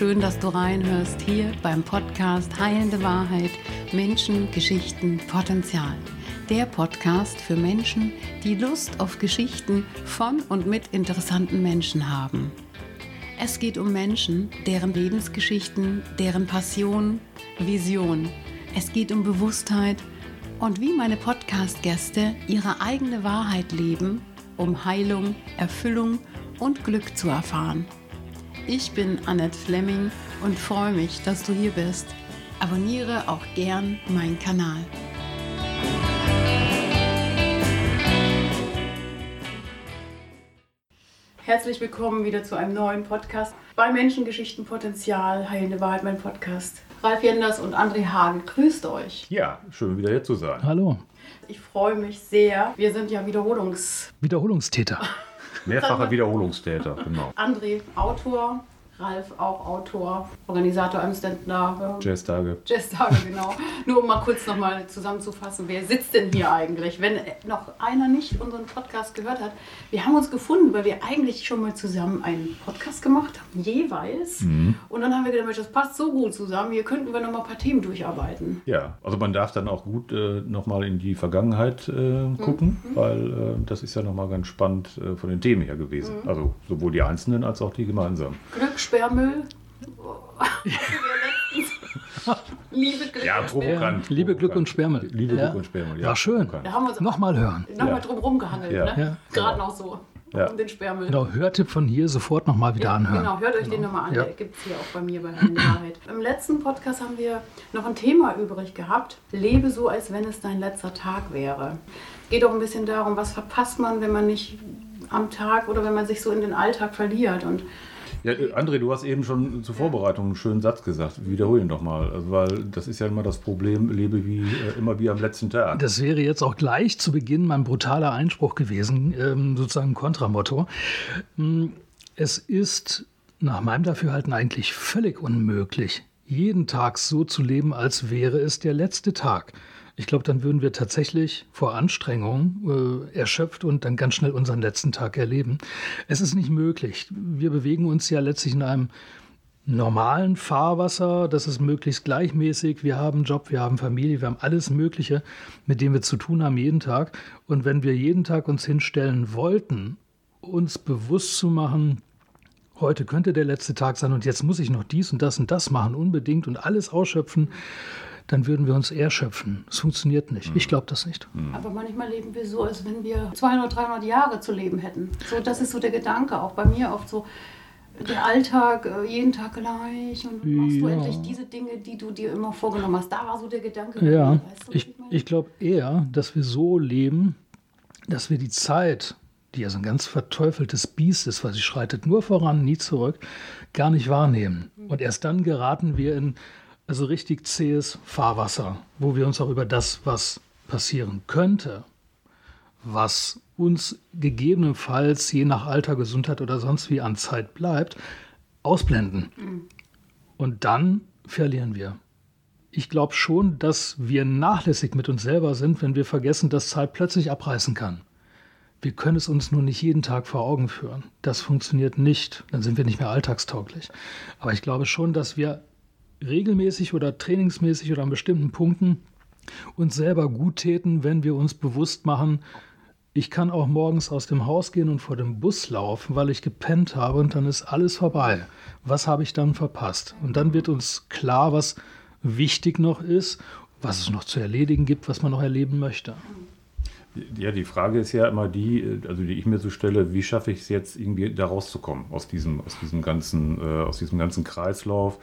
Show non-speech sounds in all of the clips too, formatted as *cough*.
Schön, dass du reinhörst hier beim Podcast Heilende Wahrheit, Menschen, Geschichten, Potenzial. Der Podcast für Menschen, die Lust auf Geschichten von und mit interessanten Menschen haben. Es geht um Menschen, deren Lebensgeschichten, deren Passion, Vision. Es geht um Bewusstheit und wie meine Podcast-Gäste ihre eigene Wahrheit leben, um Heilung, Erfüllung und Glück zu erfahren. Ich bin Annette Fleming und freue mich, dass du hier bist. Abonniere auch gern meinen Kanal. Herzlich willkommen wieder zu einem neuen Podcast bei Menschengeschichten Potenzial, Heilende Wahrheit, mein Podcast. Ralf Jenders und André Hagel, grüßt euch. Ja, schön wieder hier zu sein. Hallo. Ich freue mich sehr. Wir sind ja Wiederholungs... Wiederholungstäter. *laughs* Mehrfacher Wiederholungstäter, genau. André, Autor, Ralf auch Autor, Organisator einem Stand-Up. Jazztage. Jazztage, genau. *laughs* Nur um mal kurz nochmal zusammenzufassen, wer sitzt denn hier eigentlich? Wenn noch einer nicht unseren Podcast gehört hat, wir haben uns gefunden, weil wir eigentlich schon mal zusammen einen Podcast gemacht haben, jeweils. Mhm. Und dann haben wir gedacht, das passt so gut zusammen, hier könnten wir nochmal ein paar Themen durcharbeiten. Ja, also man darf dann auch gut äh, nochmal in die Vergangenheit äh, gucken, mhm. weil äh, das ist ja nochmal ganz spannend äh, von den Themen her gewesen. Mhm. Also sowohl die einzelnen als auch die gemeinsamen. Glück, Sperrmüll. Liebe Glück ja, provokant. Ja, Liebe Glück und Sperrmüll. Liebe ja. Glück und Sperrmüll, ja. War schön. Da haben wir uns nochmal hören. Nochmal drum rumgehangelt, ja. ne? Gerade noch so. Ja. Um den Sperrmüll. Genau, Hörtipp von hier sofort nochmal wieder anhören. Genau, hört euch genau. den nochmal an. Der gibt es hier auch bei mir bei Herrn Wahrheit. Im letzten Podcast haben wir noch ein Thema übrig gehabt. Lebe so, als wenn es dein letzter Tag wäre. Geht auch ein bisschen darum, was verpasst man, wenn man nicht am Tag oder wenn man sich so in den Alltag verliert. Und ja, André, du hast eben schon zur Vorbereitung einen schönen Satz gesagt. Wiederhole ihn doch mal, also, weil das ist ja immer das Problem, lebe wie äh, immer wie am letzten Tag. Das wäre jetzt auch gleich zu Beginn mein brutaler Einspruch gewesen, ähm, sozusagen Kontramotto. Hm, es ist nach meinem Dafürhalten eigentlich völlig unmöglich, jeden Tag so zu leben, als wäre es der letzte Tag. Ich glaube, dann würden wir tatsächlich vor Anstrengung äh, erschöpft und dann ganz schnell unseren letzten Tag erleben. Es ist nicht möglich. Wir bewegen uns ja letztlich in einem normalen Fahrwasser, das ist möglichst gleichmäßig. Wir haben Job, wir haben Familie, wir haben alles Mögliche, mit dem wir zu tun haben jeden Tag. Und wenn wir jeden Tag uns hinstellen wollten, uns bewusst zu machen, heute könnte der letzte Tag sein und jetzt muss ich noch dies und das und das machen, unbedingt und alles ausschöpfen, dann würden wir uns erschöpfen. Es funktioniert nicht. Ich glaube das nicht. Mhm. Aber manchmal leben wir so, als wenn wir 200, 300 Jahre zu leben hätten. So, das ist so der Gedanke, auch bei mir oft so. Der Alltag, äh, jeden Tag gleich und machst ja. du endlich diese Dinge, die du dir immer vorgenommen hast. Da war so der Gedanke. Ja, weißt du, ich, ich, ich glaube eher, dass wir so leben, dass wir die Zeit, die ja so ein ganz verteufeltes Biest ist, weil sie schreitet nur voran, nie zurück, gar nicht wahrnehmen. Und erst dann geraten wir in also richtig zähes Fahrwasser, wo wir uns auch über das, was passieren könnte, was uns gegebenenfalls je nach Alter, Gesundheit oder sonst wie an Zeit bleibt, ausblenden. Mhm. Und dann verlieren wir. Ich glaube schon, dass wir nachlässig mit uns selber sind, wenn wir vergessen, dass Zeit plötzlich abreißen kann. Wir können es uns nur nicht jeden Tag vor Augen führen. Das funktioniert nicht. Dann sind wir nicht mehr alltagstauglich. Aber ich glaube schon, dass wir regelmäßig oder trainingsmäßig oder an bestimmten Punkten uns selber gut täten, wenn wir uns bewusst machen, ich kann auch morgens aus dem Haus gehen und vor dem Bus laufen, weil ich gepennt habe und dann ist alles vorbei. Was habe ich dann verpasst? Und dann wird uns klar, was wichtig noch ist, was es noch zu erledigen gibt, was man noch erleben möchte. Ja, die Frage ist ja immer die, also die ich mir so stelle, wie schaffe ich es jetzt irgendwie da rauszukommen aus diesem, aus diesem ganzen, äh, aus diesem ganzen Kreislauf?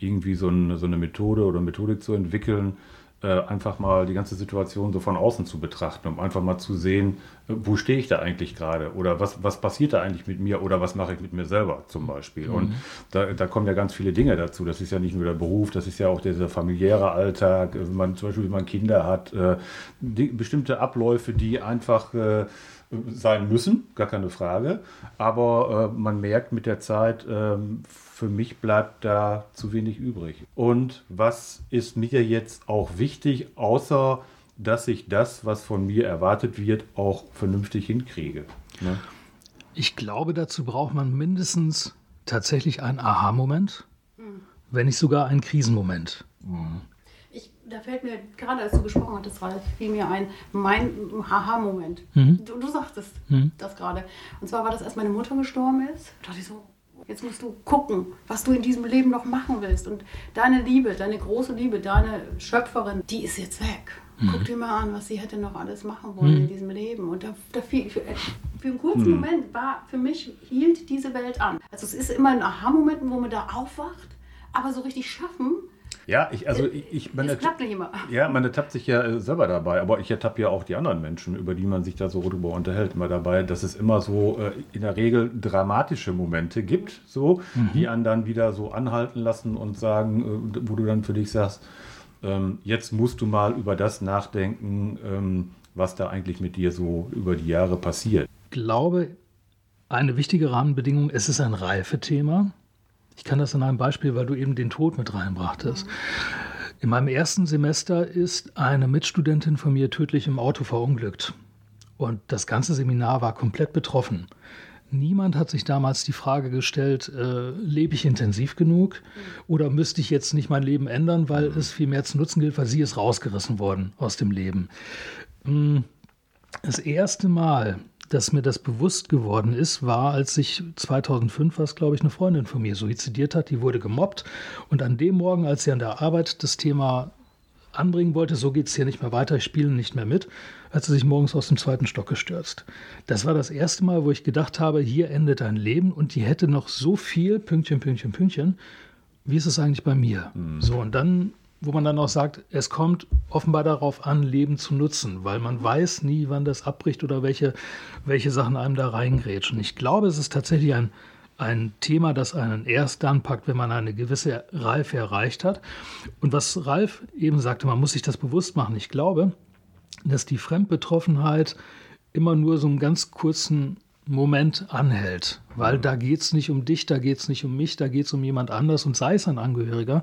Irgendwie so eine, so eine Methode oder Methodik zu entwickeln, äh, einfach mal die ganze Situation so von außen zu betrachten, um einfach mal zu sehen, äh, wo stehe ich da eigentlich gerade oder was, was passiert da eigentlich mit mir oder was mache ich mit mir selber zum Beispiel. Mhm. Und da, da kommen ja ganz viele Dinge dazu. Das ist ja nicht nur der Beruf, das ist ja auch dieser familiäre Alltag, wenn man zum Beispiel, wenn man Kinder hat, äh, die, bestimmte Abläufe, die einfach sein müssen, gar keine Frage. Aber man merkt mit der Zeit, ähm, für mich bleibt da zu wenig übrig. Und was ist mir jetzt auch wichtig, außer dass ich das, was von mir erwartet wird, auch vernünftig hinkriege? Ne? Ich glaube, dazu braucht man mindestens tatsächlich einen Aha-Moment. wenn nicht sogar ein Krisenmoment. Ich, da fällt mir, gerade als du gesprochen hattest, war, fiel mir ein, mein Haha-Moment. Du, du sagtest das gerade. Und zwar war das, als meine Mutter gestorben ist. Da dachte ich so, jetzt musst du gucken, was du in diesem Leben noch machen willst. Und deine Liebe, deine große Liebe, deine Schöpferin, die ist jetzt weg. Guck dir mal an, was sie hätte noch alles machen wollen in diesem Leben. Und da, da für, für einen kurzen Moment war für mich, hielt diese Welt an. Also es ist immer ein Aha-Moment, wo man da aufwacht, aber so richtig schaffen, Ja, ich, also ich, ich man, es klappt nicht immer. ja, man ertappt sich ja äh, selber dabei, aber ich ertappe ja auch die anderen Menschen, über die man sich da so drüber unterhält, immer dabei, dass es immer so äh, in der Regel dramatische Momente gibt, so, die einen dann wieder so anhalten lassen und sagen, äh, wo du dann für dich sagst, ähm, jetzt musst du mal über das nachdenken, ähm, was da eigentlich mit dir so über die Jahre passiert. glaube, eine wichtige Rahmenbedingung, es ist ein Reifethema. Ich kann das an einem Beispiel, weil du eben den Tod mit reinbrachtest. In meinem ersten Semester ist eine Mitstudentin von mir tödlich im Auto verunglückt. Und das ganze Seminar war komplett betroffen. Niemand hat sich damals die Frage gestellt, äh, lebe ich intensiv genug oder müsste ich jetzt nicht mein Leben ändern, weil es viel mehr zu nutzen gilt, weil sie ist rausgerissen worden aus dem Leben. Das erste Mal, dass mir das bewusst geworden ist, war, als sich 2005, was glaube ich, eine Freundin von mir suizidiert hat. Die wurde gemobbt. Und an dem Morgen, als sie an der Arbeit das Thema anbringen wollte, so geht es hier nicht mehr weiter, ich spiele nicht mehr mit, hat sie sich morgens aus dem zweiten Stock gestürzt. Das war das erste Mal, wo ich gedacht habe, hier endet ein Leben und die hätte noch so viel, Pünktchen, Pünktchen, Pünktchen, wie ist es eigentlich bei mir? So, und dann, wo man dann auch sagt, es kommt offenbar darauf an, Leben zu nutzen, weil man weiß nie, wann das abbricht oder welche, welche Sachen einem da reingrätschen. Ich glaube, es ist tatsächlich ein, ein Thema, das einen erst dann packt, wenn man eine gewisse Reife erreicht hat. Und was Ralf eben sagte, man muss sich das bewusst machen. Ich glaube, dass die Fremdbetroffenheit immer nur so einen ganz kurzen Moment anhält, weil da geht es nicht um dich, da geht es nicht um mich, da geht es um jemand anders und sei es ein Angehöriger.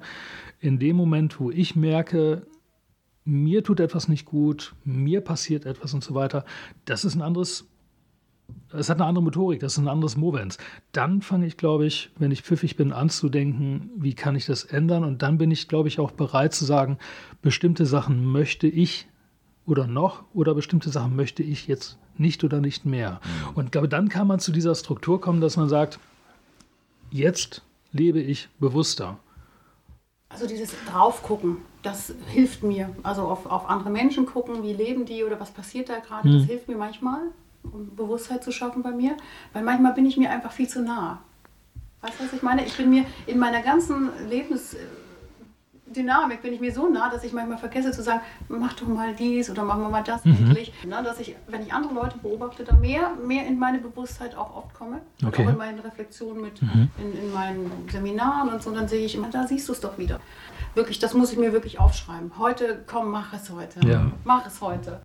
In dem Moment, wo ich merke, mir tut etwas nicht gut, mir passiert etwas und so weiter, das ist ein anderes, es hat eine andere Motorik, das ist ein anderes Movens. Dann fange ich, glaube ich, wenn ich pfiffig bin, an zu denken, wie kann ich das ändern und dann bin ich, glaube ich, auch bereit zu sagen, bestimmte Sachen möchte ich oder noch oder bestimmte Sachen möchte ich jetzt nicht oder nicht mehr. Und ich glaube, dann kann man zu dieser Struktur kommen, dass man sagt, jetzt lebe ich bewusster. Also dieses Draufgucken, das hilft mir. Also auf, auf andere Menschen gucken, wie leben die oder was passiert da gerade, das hilft mir manchmal, um Bewusstheit zu schaffen bei mir. Weil manchmal bin ich mir einfach viel zu nah. Weißt du, was ich meine? Ich bin mir in meiner ganzen Lebensdynamik bin ich mir so nah, dass ich manchmal vergesse zu sagen, mach doch mal dies oder machen wir mal das endlich. Na, dass ich, wenn ich andere Leute beobachte, da mehr, mehr in meine Bewusstheit auch oft komme. Okay. Auch in meinen Reflexionen mit, in, in meinen Seminaren und so, dann sehe ich immer, da siehst du es doch wieder. Wirklich, das muss ich mir wirklich aufschreiben. Heute, komm, mach es heute. Ja. Mach es heute.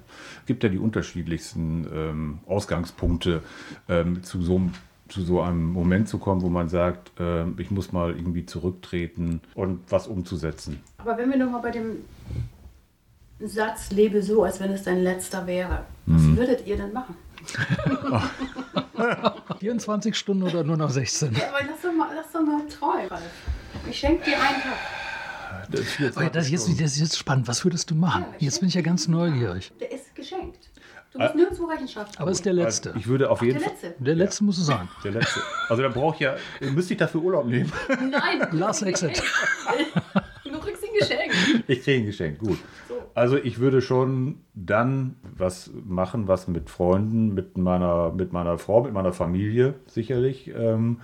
gibt ja die unterschiedlichsten ähm, Ausgangspunkte ähm, zu, so, einem- zu so einem Moment zu kommen, wo man sagt, ähm, ich muss mal irgendwie zurücktreten und was umzusetzen. Aber wenn wir nochmal bei dem Satz, lebe so, als wenn es dein letzter wäre, was würdet ihr denn machen? *laughs* 24 Stunden oder nur noch 16? Ja, aber lass doch mal, lass doch mal träumen. Ralf. Ich schenke dir einen Tag. Das ist jetzt Oh ja, das, ist jetzt, das ist jetzt spannend. Was würdest du machen? Ja, Jetzt bin ich ja ganz neugierig. Der ist geschenkt. Du musst nirgendwo Rechenschaft Aber es ist der letzte. Ich würde auf jeden Der Fall. letzte. Der letzte muss es sein. Der letzte. Also da brauche ich ja, müsste ich dafür Urlaub nehmen. Nein. du *laughs* Last Exit. *laughs* Du kriegst ihn geschenkt. Ich kriege ein Geschenk, gut. So. Also ich würde schon dann was machen, was mit Freunden, mit meiner, mit meiner Frau, mit meiner Familie sicherlich. Ähm,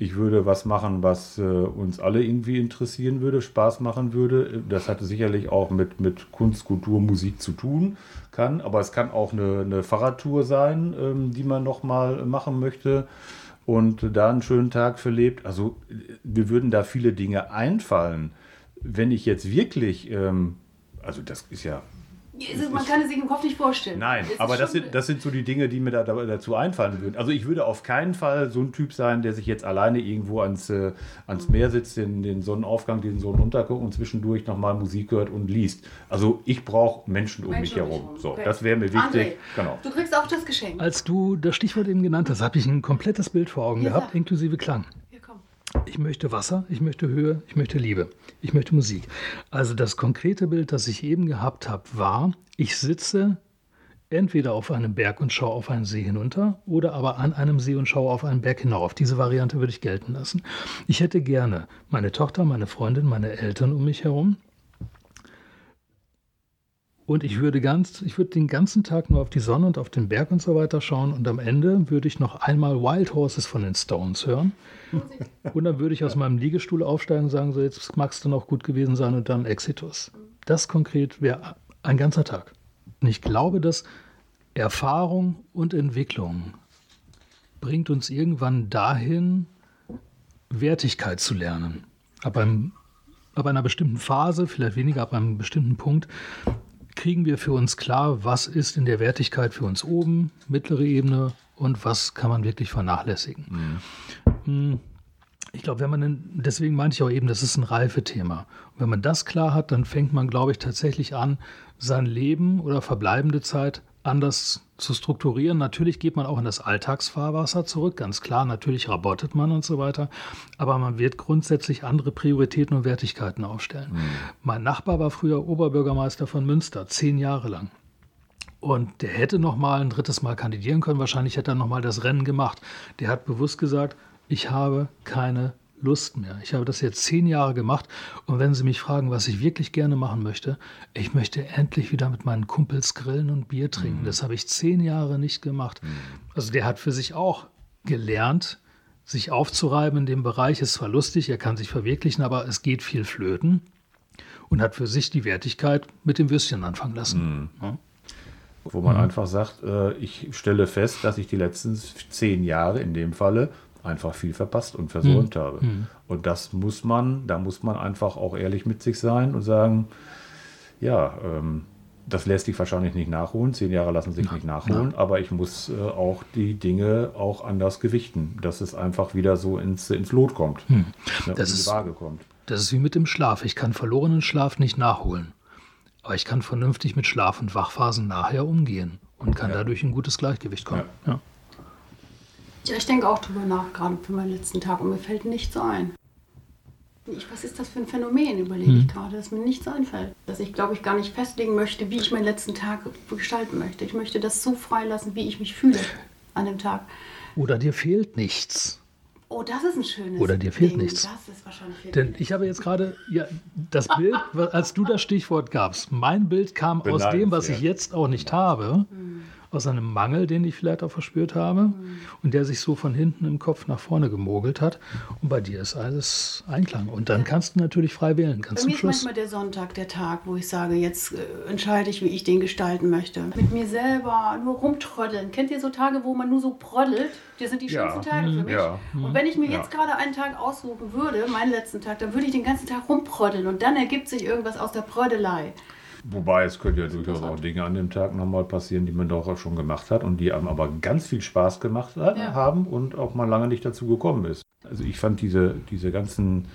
ich würde was machen, was äh, uns alle irgendwie interessieren würde, Spaß machen würde. Das hatte sicherlich auch mit, mit Kunst, Kultur, Musik zu tun kann. Aber es kann auch eine, eine Fahrradtour sein, ähm, die man noch mal machen möchte und da einen schönen Tag verlebt. Also mir würden da viele Dinge einfallen. Wenn ich jetzt wirklich, ähm, also das ist ja Man kann es sich im Kopf nicht vorstellen. Nein, ist aber das sind, das sind so die Dinge, die mir da, da, dazu einfallen würden. Also ich würde auf keinen Fall so ein Typ sein, der sich jetzt alleine irgendwo ans, äh, ans Meer sitzt, den, den Sonnenaufgang, den Sonnenuntergang und zwischendurch nochmal Musik hört und liest. Also ich brauche Menschen um Menschen mich um herum. herum. So, Okay. das wäre mir André, wichtig. Genau. Du kriegst auch das Geschenk. Als du das Stichwort eben genannt hast, habe ich ein komplettes Bild vor Augen Ja, gehabt, inklusive Klang. Ich möchte Wasser, ich möchte Höhe, ich möchte Liebe, ich möchte Musik. Also das konkrete Bild, das ich eben gehabt habe, war, ich sitze entweder auf einem Berg und schaue auf einen See hinunter oder aber an einem See und schaue auf einen Berg hinauf. Diese Variante würde ich gelten lassen. Ich hätte gerne meine Tochter, meine Freundin, meine Eltern um mich herum. Und ich würde ganz, ich würde den ganzen Tag nur auf die Sonne und auf den Berg und so weiter schauen und am Ende würde ich noch einmal Wild Horses von den Stones hören. *laughs* Und dann würde ich aus meinem Liegestuhl aufsteigen und sagen, so jetzt magst du noch gut gewesen sein und dann Exitus. Das konkret wäre ein ganzer Tag. Und ich glaube, dass Erfahrung und Entwicklung bringt uns irgendwann dahin, Wertigkeit zu lernen. Ab, einem, ab einer bestimmten Phase, vielleicht weniger ab einem bestimmten Punkt, kriegen wir für uns klar, was ist in der Wertigkeit für uns oben, mittlere Ebene und was kann man wirklich vernachlässigen. Mhm. Ich glaube, wenn man, deswegen meinte ich auch eben, das ist ein Reifethema. Und wenn man das klar hat, dann fängt man, glaube ich, tatsächlich an, sein Leben oder verbleibende Zeit anders zu strukturieren. Natürlich geht man auch in das Alltagsfahrwasser zurück, ganz klar. Natürlich rabottet man und so weiter. Aber man wird grundsätzlich andere Prioritäten und Wertigkeiten aufstellen. Mhm. Mein Nachbar war früher Oberbürgermeister von Münster, zehn Jahre lang. Und der hätte noch mal ein drittes Mal kandidieren können. Wahrscheinlich hätte er noch mal das Rennen gemacht. Der hat bewusst gesagt, ich habe keine Lust mehr. Ich habe das jetzt zehn Jahre gemacht und wenn Sie mich fragen, was ich wirklich gerne machen möchte, ich möchte endlich wieder mit meinen Kumpels grillen und Bier trinken. Mhm. Das habe ich zehn Jahre nicht gemacht. Mhm. Also der hat für sich auch gelernt, sich aufzureiben in dem Bereich. Ist zwar lustig, er kann sich verwirklichen, aber es geht viel flöten und hat für sich die Wertigkeit mit dem Würstchen anfangen lassen. Mhm. Ja? Wo man mhm. einfach sagt, äh, ich stelle fest, dass ich die letzten zehn Jahre in dem Falle einfach viel verpasst und versäumt mhm. habe. Mhm. Und das muss man, da muss man einfach auch ehrlich mit sich sein und sagen, ja, ähm, das lässt sich wahrscheinlich nicht nachholen. Zehn Jahre lassen sich nicht nachholen, ja. aber ich muss äh, auch die Dinge auch anders gewichten, dass es einfach wieder so ins, ins Lot kommt, hm. ne, das ist, Waage kommt. Das ist wie mit dem Schlaf. Ich kann verlorenen Schlaf nicht nachholen, aber ich kann vernünftig mit Schlaf- und Wachphasen nachher umgehen und kann ja. dadurch ein gutes Gleichgewicht kommen. Ja. Ja, ich denke auch drüber nach, gerade für meinen letzten Tag, und mir fällt nichts ein. Ich, was ist das für ein Phänomen, überlege hm. ich gerade, dass mir nichts einfällt. Dass ich, glaube ich, gar nicht festlegen möchte, wie ich meinen letzten Tag gestalten möchte. Ich möchte das so freilassen, wie ich mich fühle an dem Tag. Oder dir fehlt nichts. Oh, das ist ein schönes Oder dir fehlt Ding. nichts. Das ist wahrscheinlich Denn ich habe jetzt gerade ja, das Bild, *laughs* als du das Stichwort gabst, mein Bild kam aus dem, was ich jetzt auch nicht habe. Hm aus einem Mangel, den ich vielleicht auch verspürt habe mhm. und der sich so von hinten im Kopf nach vorne gemogelt hat. Und bei dir ist alles Einklang. Und dann kannst du natürlich frei wählen. Ganz bei mir Schluss. ist manchmal der Sonntag der Tag, wo ich sage, jetzt äh, entscheide ich, wie ich den gestalten möchte. Mit mir selber nur rumtröddeln. Kennt ihr so Tage, wo man nur so proddelt? Das sind die ja. schönsten Tage für mich. Ja. Und wenn ich mir ja. jetzt gerade einen Tag aussuchen würde, meinen letzten Tag, dann würde ich den ganzen Tag rumpröddeln und dann ergibt sich irgendwas aus der Prödelei. Wobei es könnte ja durchaus auch Dinge an dem Tag nochmal passieren, die man doch auch schon gemacht hat und die einem aber ganz viel Spaß gemacht hat, ja. haben und auch mal lange nicht dazu gekommen ist. Also ich fand diese, diese ganzen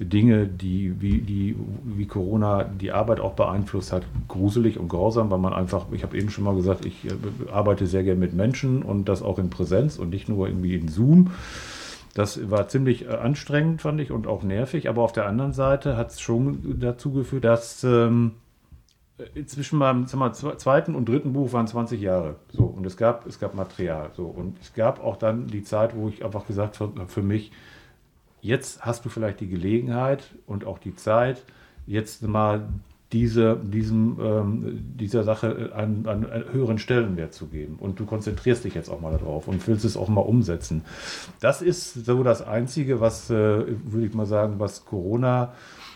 Dinge, die wie, die wie Corona die Arbeit auch beeinflusst hat, gruselig und grausam, weil man einfach, ich habe eben schon mal gesagt, ich äh, arbeite sehr gerne mit Menschen und das auch in Präsenz und nicht nur irgendwie in Zoom. Das war ziemlich äh, anstrengend, fand ich, und auch nervig. Aber auf der anderen Seite hat es schon dazu geführt, dass ähm, äh, zwischen meinem mal, zweiten und dritten Buch waren 20 Jahre. So, und es gab, es gab Material. So, und es gab auch dann die Zeit, wo ich einfach gesagt habe, für mich, jetzt hast du vielleicht die Gelegenheit und auch die Zeit, jetzt mal diese, diesem, ähm, dieser Sache einen, einen, höheren Stellenwert zu geben. Und du konzentrierst dich jetzt auch mal darauf und willst es auch mal umsetzen. Das ist so das Einzige, was, äh, würde ich mal sagen, was Corona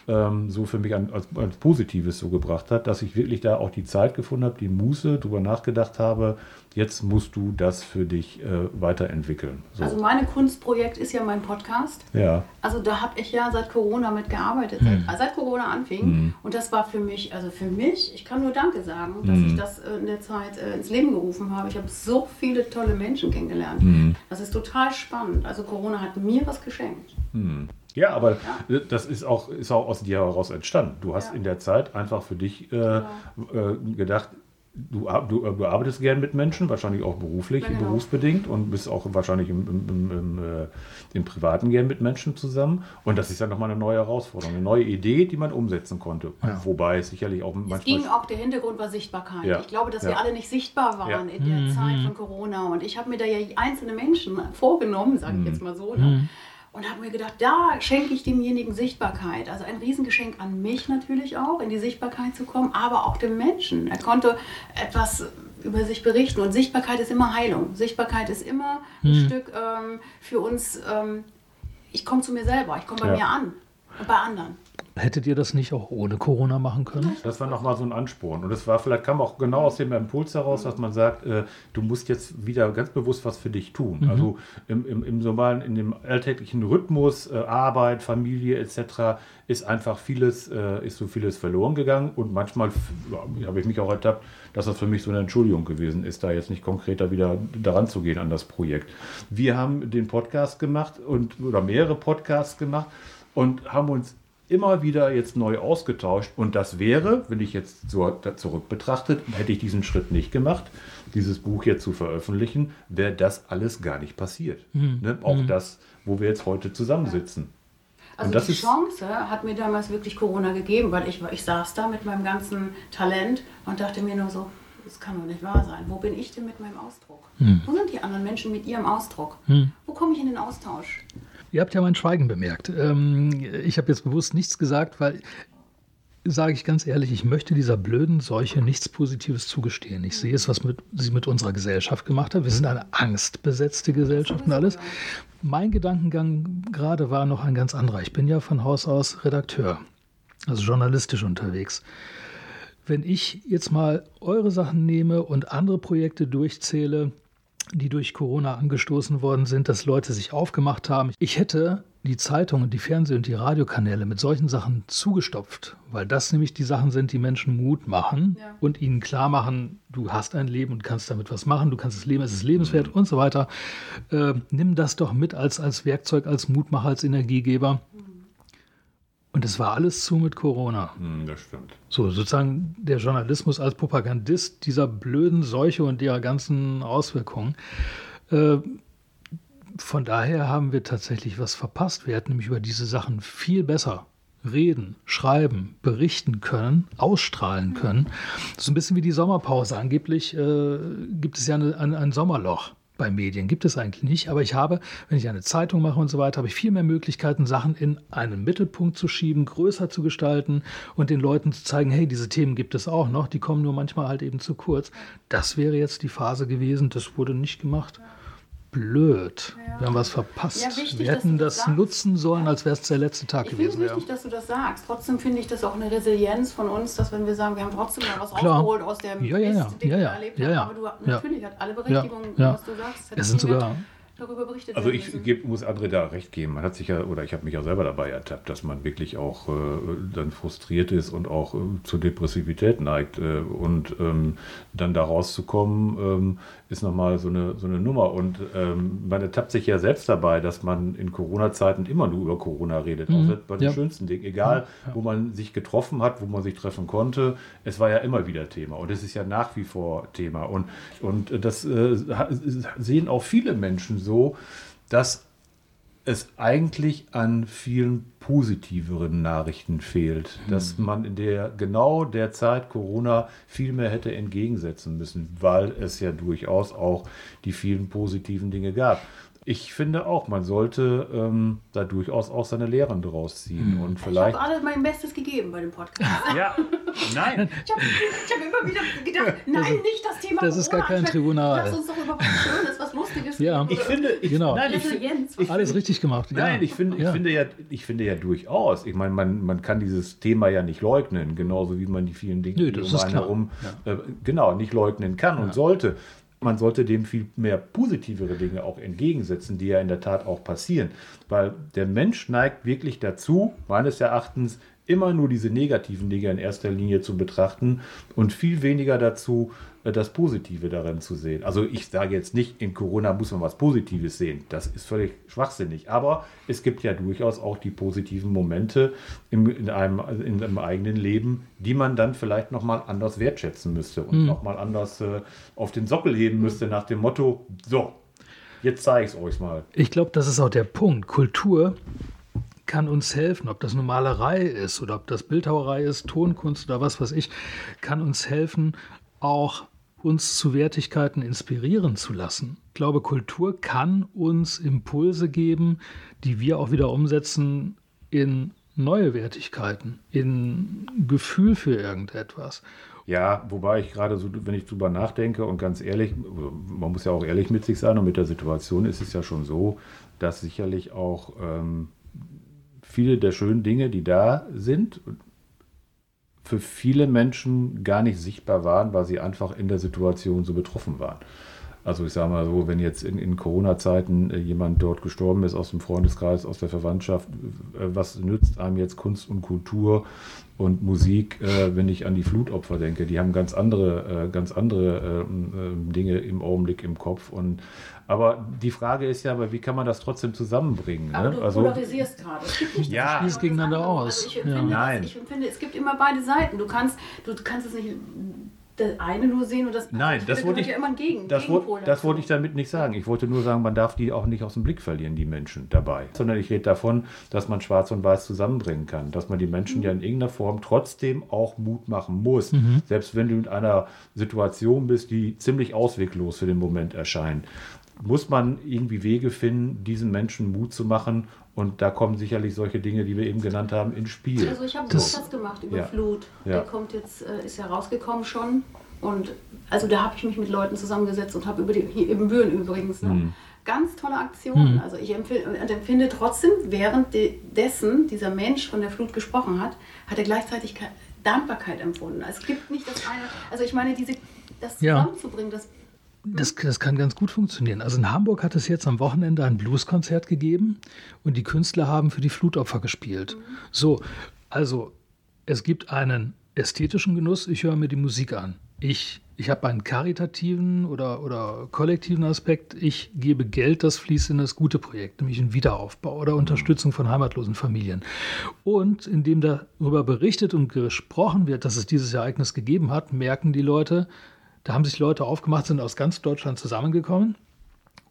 ähm, so für mich als, als Positives so gebracht hat, dass ich wirklich da auch die Zeit gefunden habe, die Muße, darüber nachgedacht habe, jetzt musst du das für dich äh, weiterentwickeln. So. Also mein Kunstprojekt ist ja mein Podcast. Ja. Also da habe ich ja seit Corona mitgearbeitet, hm. seit, seit, Corona anfing. Hm. Und das war für mich, also für mich, ich kann nur Danke sagen, dass hm. ich das äh, in der Zeit äh, ins Leben gerufen habe. Ich habe so viele tolle Menschen kennengelernt. Hm. Das ist total spannend. Also Corona hat mir was geschenkt. Ja, aber ja. das ist auch, ist auch aus dir heraus entstanden. Du hast ja. in der Zeit einfach für dich äh, ja. äh, gedacht, du, du, du arbeitest gern mit Menschen, wahrscheinlich auch beruflich, genau. berufsbedingt und bist auch wahrscheinlich im, im, im, im, äh, im Privaten gern mit Menschen zusammen. Und das ist ja nochmal eine neue Herausforderung, eine neue Idee, die man umsetzen konnte. Ja. Wobei es sicherlich auch manchmal. Es ging auch, der Hintergrund war Sichtbarkeit. Ja. Ich glaube, dass wir alle nicht sichtbar waren in der mhm. Zeit von Corona. Und ich habe mir da ja einzelne Menschen vorgenommen, sage ich mhm. jetzt mal so. Ne? Und habe mir gedacht, da schenke ich demjenigen Sichtbarkeit. Also ein Riesengeschenk an mich natürlich auch, in die Sichtbarkeit zu kommen, aber auch dem Menschen. Er konnte etwas über sich berichten und Sichtbarkeit ist immer Heilung. Sichtbarkeit ist immer ein hm. Stück ähm, für uns, ähm, ich komme zu mir selber, ich komme bei ja. mir an und bei anderen. Hättet ihr das nicht auch ohne Corona machen können? Das war nochmal so ein Ansporn. Und es war, vielleicht kam auch genau aus dem Impuls heraus, dass man sagt, äh, du musst jetzt wieder ganz bewusst was für dich tun. Mhm. Also im, im, im normalen, in dem alltäglichen Rhythmus, äh, Arbeit, Familie etc. ist einfach vieles, äh, ist so vieles verloren gegangen. Und manchmal ja, habe ich mich auch ertappt, dass das für mich so eine Entschuldigung gewesen ist, da jetzt nicht konkreter wieder daran zu gehen an das Projekt. Wir haben den Podcast gemacht und oder mehrere Podcasts gemacht und haben uns immer wieder jetzt neu ausgetauscht. Und das wäre, wenn ich jetzt so zurück betrachtet, hätte ich diesen Schritt nicht gemacht, dieses Buch jetzt zu veröffentlichen, wäre das alles gar nicht passiert. Mhm. Ne? Auch mhm. das, wo wir jetzt heute zusammensitzen. Also die Chance hat mir damals wirklich Corona gegeben, weil ich, ich saß da mit meinem ganzen Talent und dachte mir nur so, das kann doch nicht wahr sein. Wo bin ich denn mit meinem Ausdruck? Hm. Wo sind die anderen Menschen mit ihrem Ausdruck? Hm. Wo komme ich in den Austausch? Ihr habt ja mein Schweigen bemerkt. Ähm, ich habe jetzt bewusst nichts gesagt, weil, sage ich ganz ehrlich, ich möchte dieser blöden Seuche nichts Positives zugestehen. Ich sehe es, was mit, sie mit unserer Gesellschaft gemacht hat. Wir sind eine angstbesetzte Gesellschaft und alles. Mein Gedankengang gerade war noch ein ganz anderer. Ich bin ja von Haus aus Redakteur, also journalistisch unterwegs. Wenn ich jetzt mal eure Sachen nehme und andere Projekte durchzähle, die durch Corona angestoßen worden sind, dass Leute sich aufgemacht haben. Ich hätte die Zeitungen, die Fernseh- und die Radiokanäle mit solchen Sachen zugestopft, weil das nämlich die Sachen sind, die Menschen Mut machen ja. und ihnen klar machen, du hast ein Leben und kannst damit was machen, du kannst es leben, es ist lebenswert und so weiter. Äh, nimm das doch mit als, als Werkzeug, als Mutmacher, als Energiegeber. Und es war alles zu mit Corona. Hm, das stimmt. So, sozusagen der Journalismus als Propagandist dieser blöden Seuche und ihrer ganzen Auswirkungen. Äh, von daher haben wir tatsächlich was verpasst. Wir hätten nämlich über diese Sachen viel besser reden, schreiben, berichten können, ausstrahlen können. Das ist ein bisschen wie die Sommerpause. Angeblich äh, gibt es ja eine, ein, ein Sommerloch bei Medien gibt es eigentlich nicht, aber ich habe, wenn ich eine Zeitung mache und so weiter, habe ich viel mehr Möglichkeiten, Sachen in einen Mittelpunkt zu schieben, größer zu gestalten und den Leuten zu zeigen, hey, diese Themen gibt es auch noch, die kommen nur manchmal halt eben zu kurz. Das wäre jetzt die Phase gewesen, das wurde nicht gemacht blöd. Ja. Wir haben was verpasst. Ja, wichtig, wir hätten das, das nutzen sollen, als wäre es der letzte Tag ich gewesen. Es ist wichtig, dass du das sagst. Trotzdem finde ich das auch eine Resilienz von uns, dass wenn wir sagen, wir haben trotzdem mal was Klar. rausgeholt aus dem ja, ja, Mist, den wir erlebt haben. Aber du, natürlich hat alle Berechtigung, was du sagst. Es sind sogar darüber berichtet Also ich geb, muss André da recht geben. Man hat sich ja, oder ich habe mich ja selber dabei ertappt, dass man wirklich auch äh, dann frustriert ist und auch äh, zur Depressivität neigt. Äh, und ähm, dann da rauszukommen, ähm, ist nochmal so eine, so eine Nummer. Und ähm, man ertappt sich ja selbst dabei, dass man in Corona-Zeiten immer nur über Corona redet. Mhm. Auch bei den ja. schönsten Dingen. Egal, ja. wo man sich getroffen hat, wo man sich treffen konnte. Es war ja immer wieder Thema. Und es ist ja nach wie vor Thema. Und, und das äh, sehen auch viele Menschen so, dass es eigentlich an vielen positiveren Nachrichten fehlt, mhm. dass man in der genau der Zeit Corona viel mehr hätte entgegensetzen müssen, weil es ja durchaus auch die vielen positiven Dinge gab ich finde auch, man sollte ähm, da durchaus auch seine Lehren draus ziehen. Mhm. Und vielleicht ich habe alles mein Bestes gegeben bei dem Podcast. ja, nein. *laughs* Ich habe hab immer wieder gedacht, nein, das nicht das Thema Das ist gar kein Tribunal. Lass uns doch über was Schönes, was Lustiges ja. Ich finde, ich, genau. nein, ich, ich, alles richtig gemacht. Ja. Nein, ich finde, ja. ich, finde ja, ich finde ja durchaus. Ich meine, man, man kann dieses Thema ja nicht leugnen, genauso wie man die vielen Dinge, Nö, die um einen herum, ja. äh, genau, nicht leugnen kann und sollte man sollte dem viel mehr positivere Dinge auch entgegensetzen, die ja in der Tat auch passieren. Weil der Mensch neigt wirklich dazu, meines Erachtens, immer nur diese negativen Dinge in erster Linie zu betrachten und viel weniger dazu, das Positive darin zu sehen. Also ich sage jetzt nicht, in Corona muss man was Positives sehen. Das ist völlig schwachsinnig. Aber es gibt ja durchaus auch die positiven Momente im, in, einem, in einem eigenen Leben, die man dann vielleicht nochmal anders wertschätzen müsste und mhm. nochmal anders äh, auf den Sockel heben müsste nach dem Motto, so, jetzt zeige ich es euch mal. Ich glaube, das ist auch der Punkt. Kultur kann uns helfen, ob das eine Malerei ist oder ob das Bildhauerei ist, Tonkunst oder was weiß ich, kann uns helfen, auch uns zu Wertigkeiten inspirieren zu lassen. Ich glaube, Kultur kann uns Impulse geben, die wir auch wieder umsetzen in neue Wertigkeiten, in Gefühl für irgendetwas. Ja, wobei ich gerade so, wenn ich drüber nachdenke und ganz ehrlich, man muss ja auch ehrlich mit sich sein und mit der Situation ist es ja schon so, dass sicherlich auch ähm, viele der schönen Dinge, die da sind, für viele Menschen gar nicht sichtbar waren, weil sie einfach in der Situation so betroffen waren. Also ich sage mal so, wenn jetzt in, in Corona-Zeiten äh, jemand dort gestorben ist aus dem Freundeskreis, aus der Verwandtschaft, äh, was nützt einem jetzt Kunst und Kultur und Musik, äh, wenn ich an die Flutopfer denke? Die haben ganz andere, ganz andere Dinge im Augenblick im Kopf und aber die Frage ist ja, aber wie kann man das trotzdem zusammenbringen? Aber ne? du also, polarisierst gerade. Ja. Du gegeneinander aus. Also ich, empfinde, ja. Nein. ich empfinde, es gibt immer beide Seiten. Du kannst, du kannst es nicht das eine nur sehen und das Nein, das wollte ich, ja immer Gegen, das, wollte, das wollte ich damit nicht sagen. Ich wollte nur sagen, man darf die auch nicht aus dem Blick verlieren, die Menschen dabei. Sondern ich rede davon, dass man Schwarz und Weiß zusammenbringen kann. Dass man die Menschen mhm. ja in irgendeiner Form trotzdem auch Mut machen muss. Mhm. Selbst wenn du in einer Situation bist, die ziemlich ausweglos für den Moment erscheint muss man irgendwie Wege finden, diesen Menschen Mut zu machen. Und da kommen sicherlich solche Dinge, die wir eben genannt haben, ins Spiel. Also ich habe was gemacht über ja. Flut. Ja. Der kommt jetzt, äh, ist ja rausgekommen schon. Und also da habe ich mich mit Leuten zusammengesetzt und habe über die, hier im Bühren übrigens, ne? mhm. ganz tolle Aktionen. Mhm. Also ich empfinde, empfinde trotzdem, während dessen dieser Mensch von der Flut gesprochen hat, hat er gleichzeitig Dankbarkeit empfunden. Also es gibt nicht das eine, also ich meine, diese, das zusammenzubringen, das das, das kann ganz gut funktionieren. Also in Hamburg hat es jetzt am Wochenende ein Blueskonzert gegeben und die Künstler haben für die Flutopfer gespielt. Mhm. So, also es gibt einen ästhetischen Genuss, ich höre mir die Musik an. Ich, ich habe einen karitativen oder, oder kollektiven Aspekt. Ich gebe Geld, das fließt in das gute Projekt, nämlich in Wiederaufbau oder Unterstützung von heimatlosen Familien. Und indem darüber berichtet und gesprochen wird, dass es dieses Ereignis gegeben hat, merken die Leute, da haben sich Leute aufgemacht, sind aus ganz Deutschland zusammengekommen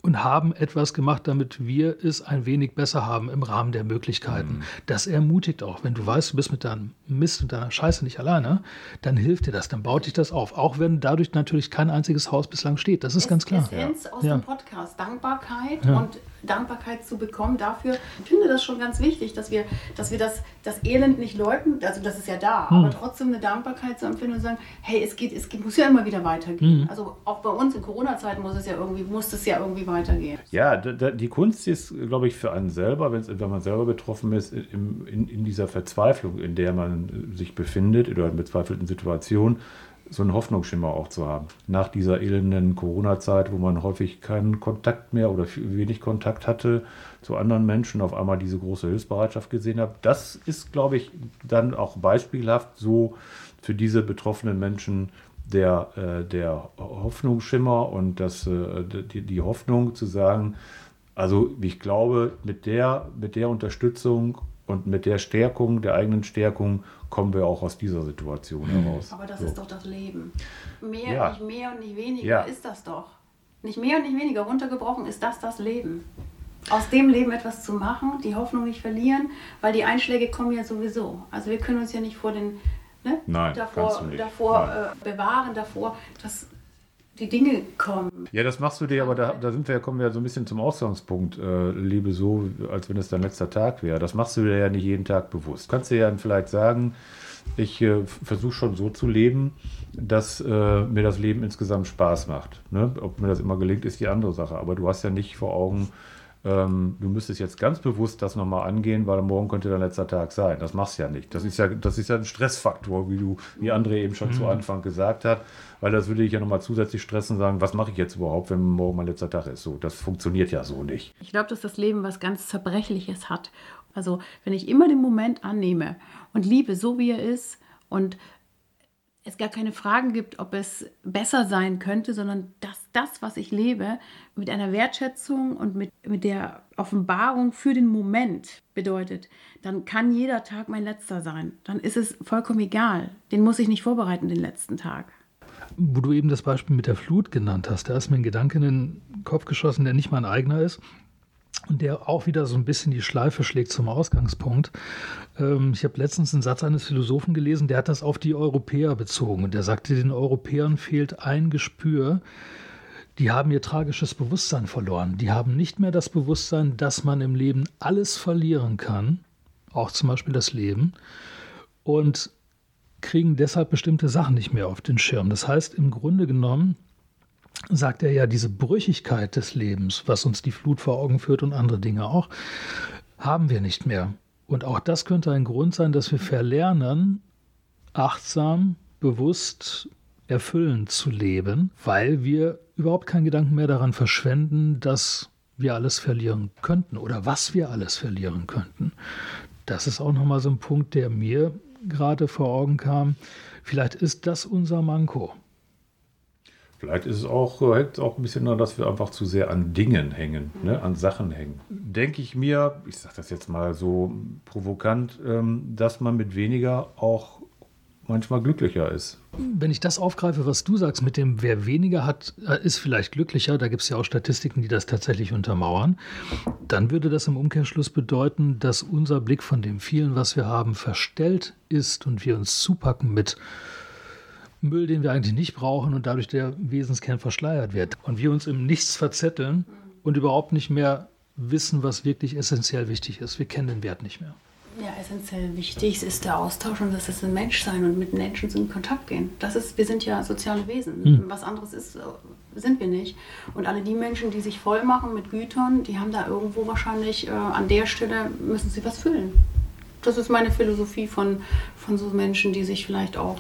und haben etwas gemacht, damit wir es ein wenig besser haben im Rahmen der Möglichkeiten. Mhm. Das ermutigt auch. Wenn du weißt, du bist mit deinem Mist und deiner Scheiße nicht alleine, dann hilft dir das, dann baut dich das auf. Auch wenn dadurch natürlich kein einziges Haus bislang steht. Das ist es, ganz klar. Essenz ja. aus ja. dem Podcast. Dankbarkeit ja. und Dankbarkeit zu bekommen dafür. Ich finde das schon ganz wichtig, dass wir, dass wir das, das Elend nicht leugnen, also das ist ja da, hm. aber trotzdem eine Dankbarkeit zu empfinden und sagen, hey, es geht, es muss ja immer wieder weitergehen. Hm. Also auch bei uns in Corona-Zeiten muss es ja irgendwie, muss es ja irgendwie weitergehen. Ja, die Kunst ist, glaube ich, für einen selber, wenn man selber betroffen ist, in, in, in dieser Verzweiflung, in der man sich befindet, oder in bezweifelten Situationen, so einen Hoffnungsschimmer auch zu haben. Nach dieser elenden Corona-Zeit, wo man häufig keinen Kontakt mehr oder wenig Kontakt hatte zu anderen Menschen, auf einmal diese große Hilfsbereitschaft gesehen hat. Das ist, glaube ich, dann auch beispielhaft so für diese betroffenen Menschen der, äh, der Hoffnungsschimmer und das, äh, die, die Hoffnung zu sagen, also ich glaube, mit der, mit der Unterstützung und mit der Stärkung, der eigenen Stärkung, kommen wir auch aus dieser Situation mhm. heraus. Aber das so. ist doch das Leben. Mehr, ja. nicht mehr und nicht weniger ja. ist das doch. Nicht mehr und nicht weniger. Runtergebrochen ist das das Leben. Aus dem Leben etwas zu machen, die Hoffnung nicht verlieren, weil die Einschläge kommen ja sowieso. Also wir können uns ja nicht vor den ne, Nein, davor, davor Nein. Äh, bewahren, davor, dass die Dinge kommen. Ja, das machst du dir, aber da, da sind wir, kommen wir ja so ein bisschen zum Ausgangspunkt, äh, lebe so, als wenn es dein letzter Tag wäre. Das machst du dir ja nicht jeden Tag bewusst. Kannst du ja vielleicht sagen, ich äh, versuche schon so zu leben, dass äh, mir das Leben insgesamt Spaß macht. Ne? Ob mir das immer gelingt, ist die andere Sache. Aber du hast ja nicht vor Augen, ähm, du müsstest jetzt ganz bewusst das nochmal angehen, weil morgen könnte dein letzter Tag sein. Das machst du ja nicht. Das ist ja, das ist ja ein Stressfaktor, wie du, wie André eben schon mhm. zu Anfang gesagt hat, weil das würde ich ja nochmal zusätzlich stressen und sagen, was mache ich jetzt überhaupt, wenn morgen mein letzter Tag ist. So, das funktioniert ja so nicht. Ich glaube, dass das Leben was ganz Zerbrechliches hat Also wenn ich immer den Moment annehme und liebe, so wie er ist und es gar keine Fragen gibt, ob es besser sein könnte, sondern dass das, was ich lebe, mit einer Wertschätzung und mit, mit der Offenbarung für den Moment bedeutet, dann kann jeder Tag mein letzter sein. Dann ist es vollkommen egal. Den muss ich nicht vorbereiten, den letzten Tag. Wo du eben das Beispiel mit der Flut genannt hast, da ist mir ein Gedanke in den Kopf geschossen, der nicht mein eigener ist und der auch wieder so ein bisschen die Schleife schlägt zum Ausgangspunkt. Ähm, ich habe letztens einen Satz eines Philosophen gelesen, der hat das auf die Europäer bezogen und der sagte, den Europäern fehlt ein Gespür. Die haben ihr tragisches Bewusstsein verloren. Die haben nicht mehr das Bewusstsein, dass man im Leben alles verlieren kann, auch zum Beispiel das Leben, und kriegen deshalb bestimmte Sachen nicht mehr auf den Schirm. Das heißt, im Grunde genommen sagt er ja, diese Brüchigkeit des Lebens, was uns die Flut vor Augen führt und andere Dinge auch, haben wir nicht mehr. Und auch das könnte ein Grund sein, dass wir verlernen, achtsam, bewusst, erfüllend zu leben, weil wir überhaupt keinen Gedanken mehr daran verschwenden, dass wir alles verlieren könnten oder was wir alles verlieren könnten. Das ist auch nochmal so ein Punkt, der mir gerade vor Augen kam. Vielleicht ist das unser Manko. Vielleicht ist es auch, hängt auch ein bisschen daran, dass wir einfach zu sehr an Dingen hängen, ne, mhm. an Sachen hängen. Denke ich mir, ich sage das jetzt mal so provokant, ähm, dass man mit weniger auch manchmal glücklicher ist. Wenn ich das aufgreife, was du sagst, mit dem, wer weniger hat, äh, ist vielleicht glücklicher, da gibt es ja auch Statistiken, die das tatsächlich untermauern, dann würde das im Umkehrschluss bedeuten, dass unser Blick von dem vielen, was wir haben, verstellt ist und wir uns zupacken mit Müll, den wir eigentlich nicht brauchen und dadurch der Wesenskern verschleiert wird. Und wir uns im Nichts verzetteln und überhaupt nicht mehr wissen, was wirklich essentiell wichtig ist. Wir kennen den Wert nicht mehr. Ja, essentiell wichtig ist der Austausch und das ist ein Menschsein und mit Menschen in Kontakt gehen. Das ist, wir sind ja soziale Wesen. Hm. Was anderes ist, sind wir nicht. Und alle die Menschen, die sich voll machen mit Gütern, die haben da irgendwo wahrscheinlich äh, an der Stelle müssen sie was füllen. Das ist meine Philosophie von, von so Menschen, die sich vielleicht auch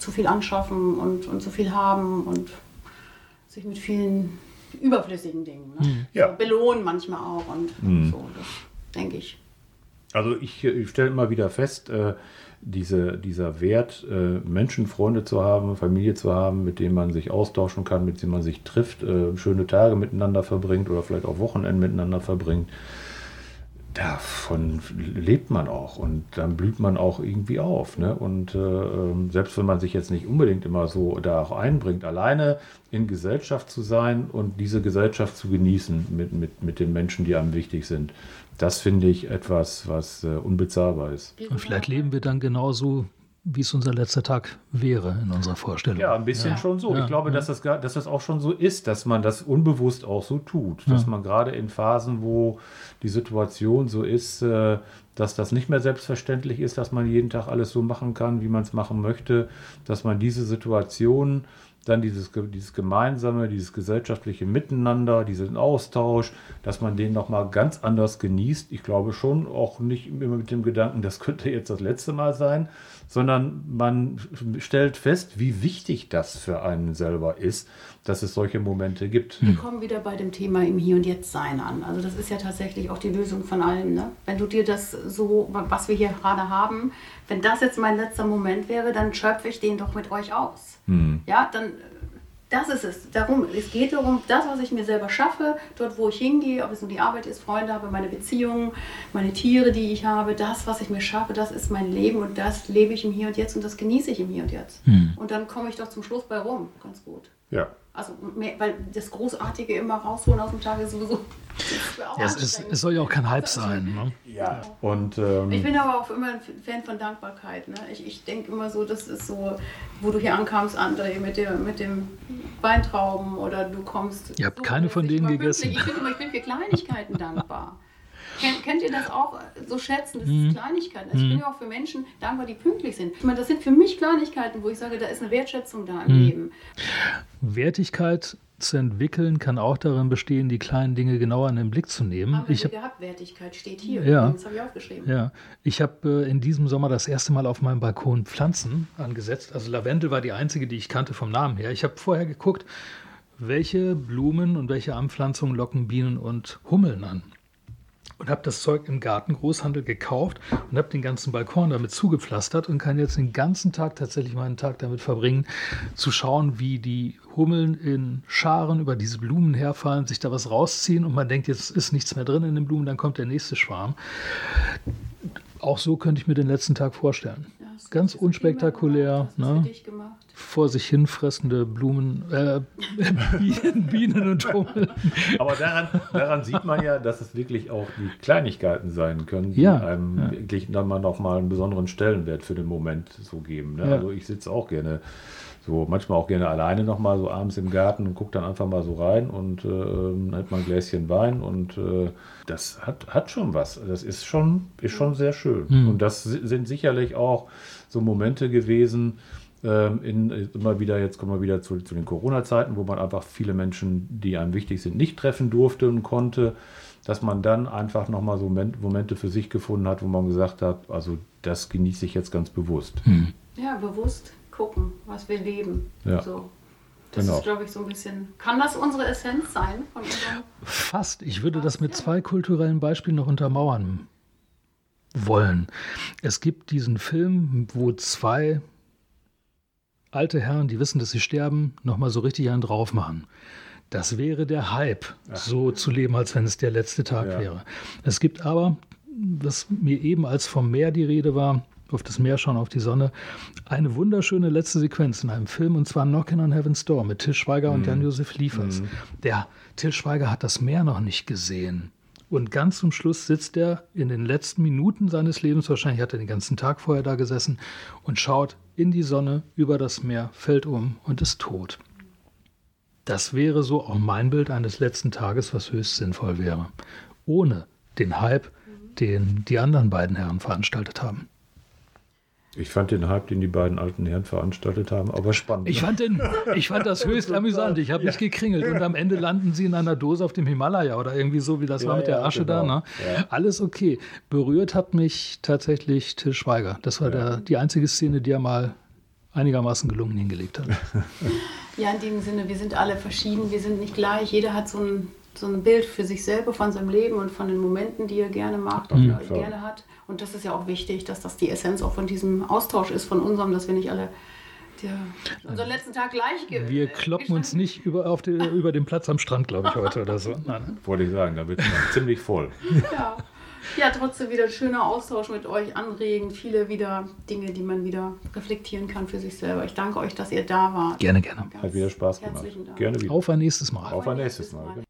zu viel anschaffen und, und zu viel haben und sich mit vielen überflüssigen Dingen ne? Mhm. ja. so belohnen manchmal auch und mhm. so, das denke ich. Also ich, ich stelle immer wieder fest, äh, diese, dieser Wert, äh, Menschenfreunde zu haben, Familie zu haben, mit denen man sich austauschen kann, mit denen man sich trifft, äh, schöne Tage miteinander verbringt oder vielleicht auch Wochenende miteinander verbringt davon lebt man auch und dann blüht man auch irgendwie auf. Ne? Und äh, ähm, selbst wenn man sich jetzt nicht unbedingt immer so da auch einbringt, alleine in Gesellschaft zu sein und diese Gesellschaft zu genießen mit, mit, mit den Menschen, die einem wichtig sind, das finde ich etwas, was äh, unbezahlbar ist. Und vielleicht leben wir dann genauso wie es unser letzter Tag wäre in unserer Vorstellung. Ja, ein bisschen ja. schon so. Ja, ich glaube, ja. dass, das, dass das auch schon so ist, dass man das unbewusst auch so tut. Dass man gerade in Phasen, wo die Situation so ist, äh, dass das nicht mehr selbstverständlich ist, dass man jeden Tag alles so machen kann, wie man es machen möchte, dass man diese Situation dann dieses, dieses gemeinsame, dieses gesellschaftliche Miteinander, diesen Austausch, dass man den nochmal ganz anders genießt. Ich glaube schon, auch nicht immer mit dem Gedanken, das könnte jetzt das letzte Mal sein, sondern man stellt fest, wie wichtig das für einen selber ist, dass es solche Momente gibt. Wir kommen wieder bei dem Thema im Hier und Jetzt sein an. Also das ist ja tatsächlich auch die Lösung von allem. Ne? Wenn du dir das so, was wir hier gerade haben, wenn das jetzt mein letzter Moment wäre, dann schöpfe ich den doch mit euch aus. Hm. Ja, dann das ist es. Darum, es geht darum, das, was ich mir selber schaffe, dort, wo ich hingehe, ob es nur die Arbeit ist, Freunde habe, meine Beziehungen, meine Tiere, die ich habe, das, was ich mir schaffe, das ist mein Leben und das lebe ich im Hier und Jetzt und das genieße ich im Hier und Jetzt. Hm. Und dann komme ich doch zum Schluss bei rum, ganz gut. Ja. Also, mehr, weil das Großartige immer rausholen aus dem Tag ist sowieso. Ja, es, ist, es, soll ja auch kein Hype sein. Ne? Ja, und. Ähm, ich bin aber auch immer ein Fan von Dankbarkeit. Ne? Ich, ich denke immer so, das ist so, wo du hier ankamst, André, mit, der, mit dem Weintrauben oder du kommst. Ihr habt so keine von denen gegessen. Ich, immer, ich bin für Kleinigkeiten dankbar. Kennt, kennt ihr das auch so schätzen? Das mhm. ist Kleinigkeiten. Also ich bin mhm. ja auch für Menschen dankbar, die pünktlich sind. Ich meine, das sind für mich Kleinigkeiten, wo ich sage, da ist eine Wertschätzung da im mhm. Leben. Wertigkeit zu entwickeln kann auch darin bestehen, die kleinen Dinge genauer in den Blick zu nehmen. Haben ich habe gehabt, Wertigkeit steht hier. Ja, das habe ich aufgeschrieben. Ja, ich habe äh, in diesem Sommer das erste Mal auf meinem Balkon Pflanzen angesetzt. Also Lavendel war die einzige, die ich kannte vom Namen her. Ich habe vorher geguckt, welche Blumen und welche Anpflanzungen locken Bienen und Hummeln an. Und habe das Zeug im Gartengroßhandel gekauft und habe den ganzen Balkon damit zugepflastert und kann jetzt den ganzen Tag tatsächlich meinen Tag damit verbringen, zu schauen, wie die Hummeln in Scharen über diese Blumen herfallen, sich da was rausziehen und man denkt, jetzt ist nichts mehr drin in den Blumen, dann kommt der nächste Schwarm. Auch so könnte ich mir den letzten Tag vorstellen. Ja, Ganz unspektakulär. Ne? Vor sich hinfressende Blumen, äh, *laughs* Bienen, Bienen und Hummeln. Aber daran, daran, sieht man ja, dass es wirklich auch die Kleinigkeiten sein können, die ja, einem ja. wirklich dann mal noch mal einen besonderen Stellenwert für den Moment so geben. Ne? Ja. Also ich sitze auch gerne so manchmal auch gerne alleine noch mal so abends im Garten und gucke dann einfach mal so rein und äh, hat mal ein Gläschen Wein und äh, das hat, hat schon was. Das ist schon, ist schon sehr schön. Mhm. Und das sind sicherlich auch so Momente gewesen, ähm, in, immer wieder, jetzt kommen wir wieder zu, zu den Corona-Zeiten, wo man einfach viele Menschen, die einem wichtig sind, nicht treffen durfte und konnte, dass man dann einfach nochmal so Momente für sich gefunden hat, wo man gesagt hat, also das genieße ich jetzt ganz bewusst. Hm. Ja, bewusst gucken, was wir leben. Ja. So. Das genau. ist, glaube ich, so ein bisschen. Kann das unsere Essenz sein? Fast. Ich würde das mit zwei kulturellen Beispielen noch untermauern wollen. Es gibt diesen Film, wo zwei alte Herren, die wissen, dass sie sterben, nochmal so richtig einen drauf machen. Das wäre der Hype, Ach. so zu leben, als wenn es der letzte Tag ja. wäre. Es gibt aber, was mir eben als vom Meer die Rede war, auf das Meer schauen, auf die Sonne, eine wunderschöne letzte Sequenz in einem Film und zwar Knockin' on Heaven's Door mit Till Schweiger mm. und mhm. Jan-Josef Liefers. Mm. Der Till Schweiger hat das Meer noch nicht gesehen. Und ganz zum Schluss sitzt er in den letzten Minuten seines Lebens, wahrscheinlich hat er den ganzen Tag vorher da gesessen, und schaut in die Sonne über das Meer, fällt um und ist tot. Das wäre so auch mein Bild eines letzten Tages, was höchst sinnvoll wäre. Ohne den Hype, den die anderen beiden Herren veranstaltet haben. Ich fand den Hype, den die beiden alten Herren veranstaltet haben, aber spannend. Ich fand, den, ich fand das *laughs* höchst amüsant. Ich habe ja. mich gekringelt und am Ende landen sie in einer Dose auf dem Himalaya oder irgendwie so, wie das ja, war mit der Asche genau. da. Ne? Alles okay. Berührt hat mich tatsächlich Till Schweiger. Das war der, die einzige Szene, die er mal einigermaßen gelungen hingelegt hat. *laughs* Ja, in dem Sinne, wir sind alle verschieden, wir sind nicht gleich. Jeder hat so ein, so ein Bild für sich selber, von seinem Leben und von den Momenten, die er gerne macht und mhm. gerne hat. Und das ist ja auch wichtig, dass das die Essenz auch von diesem Austausch ist, von unserem, dass wir nicht alle der, unseren letzten Tag gleich Wir kloppen uns nicht über, auf die, *laughs* über den Platz am Strand, glaube ich, heute oder so. Nein. Wollte ich sagen, da wird es *laughs* ziemlich voll. Ja. ja, trotzdem wieder ein schöner Austausch mit euch, anregend, viele wieder Dinge, die man wieder reflektieren kann für sich selber. Ich danke euch, dass ihr da wart. Gerne, gerne. Hat wieder Spaß gemacht. Gerne wieder. Auf ein nächstes Mal. Auf ein nächstes Mal.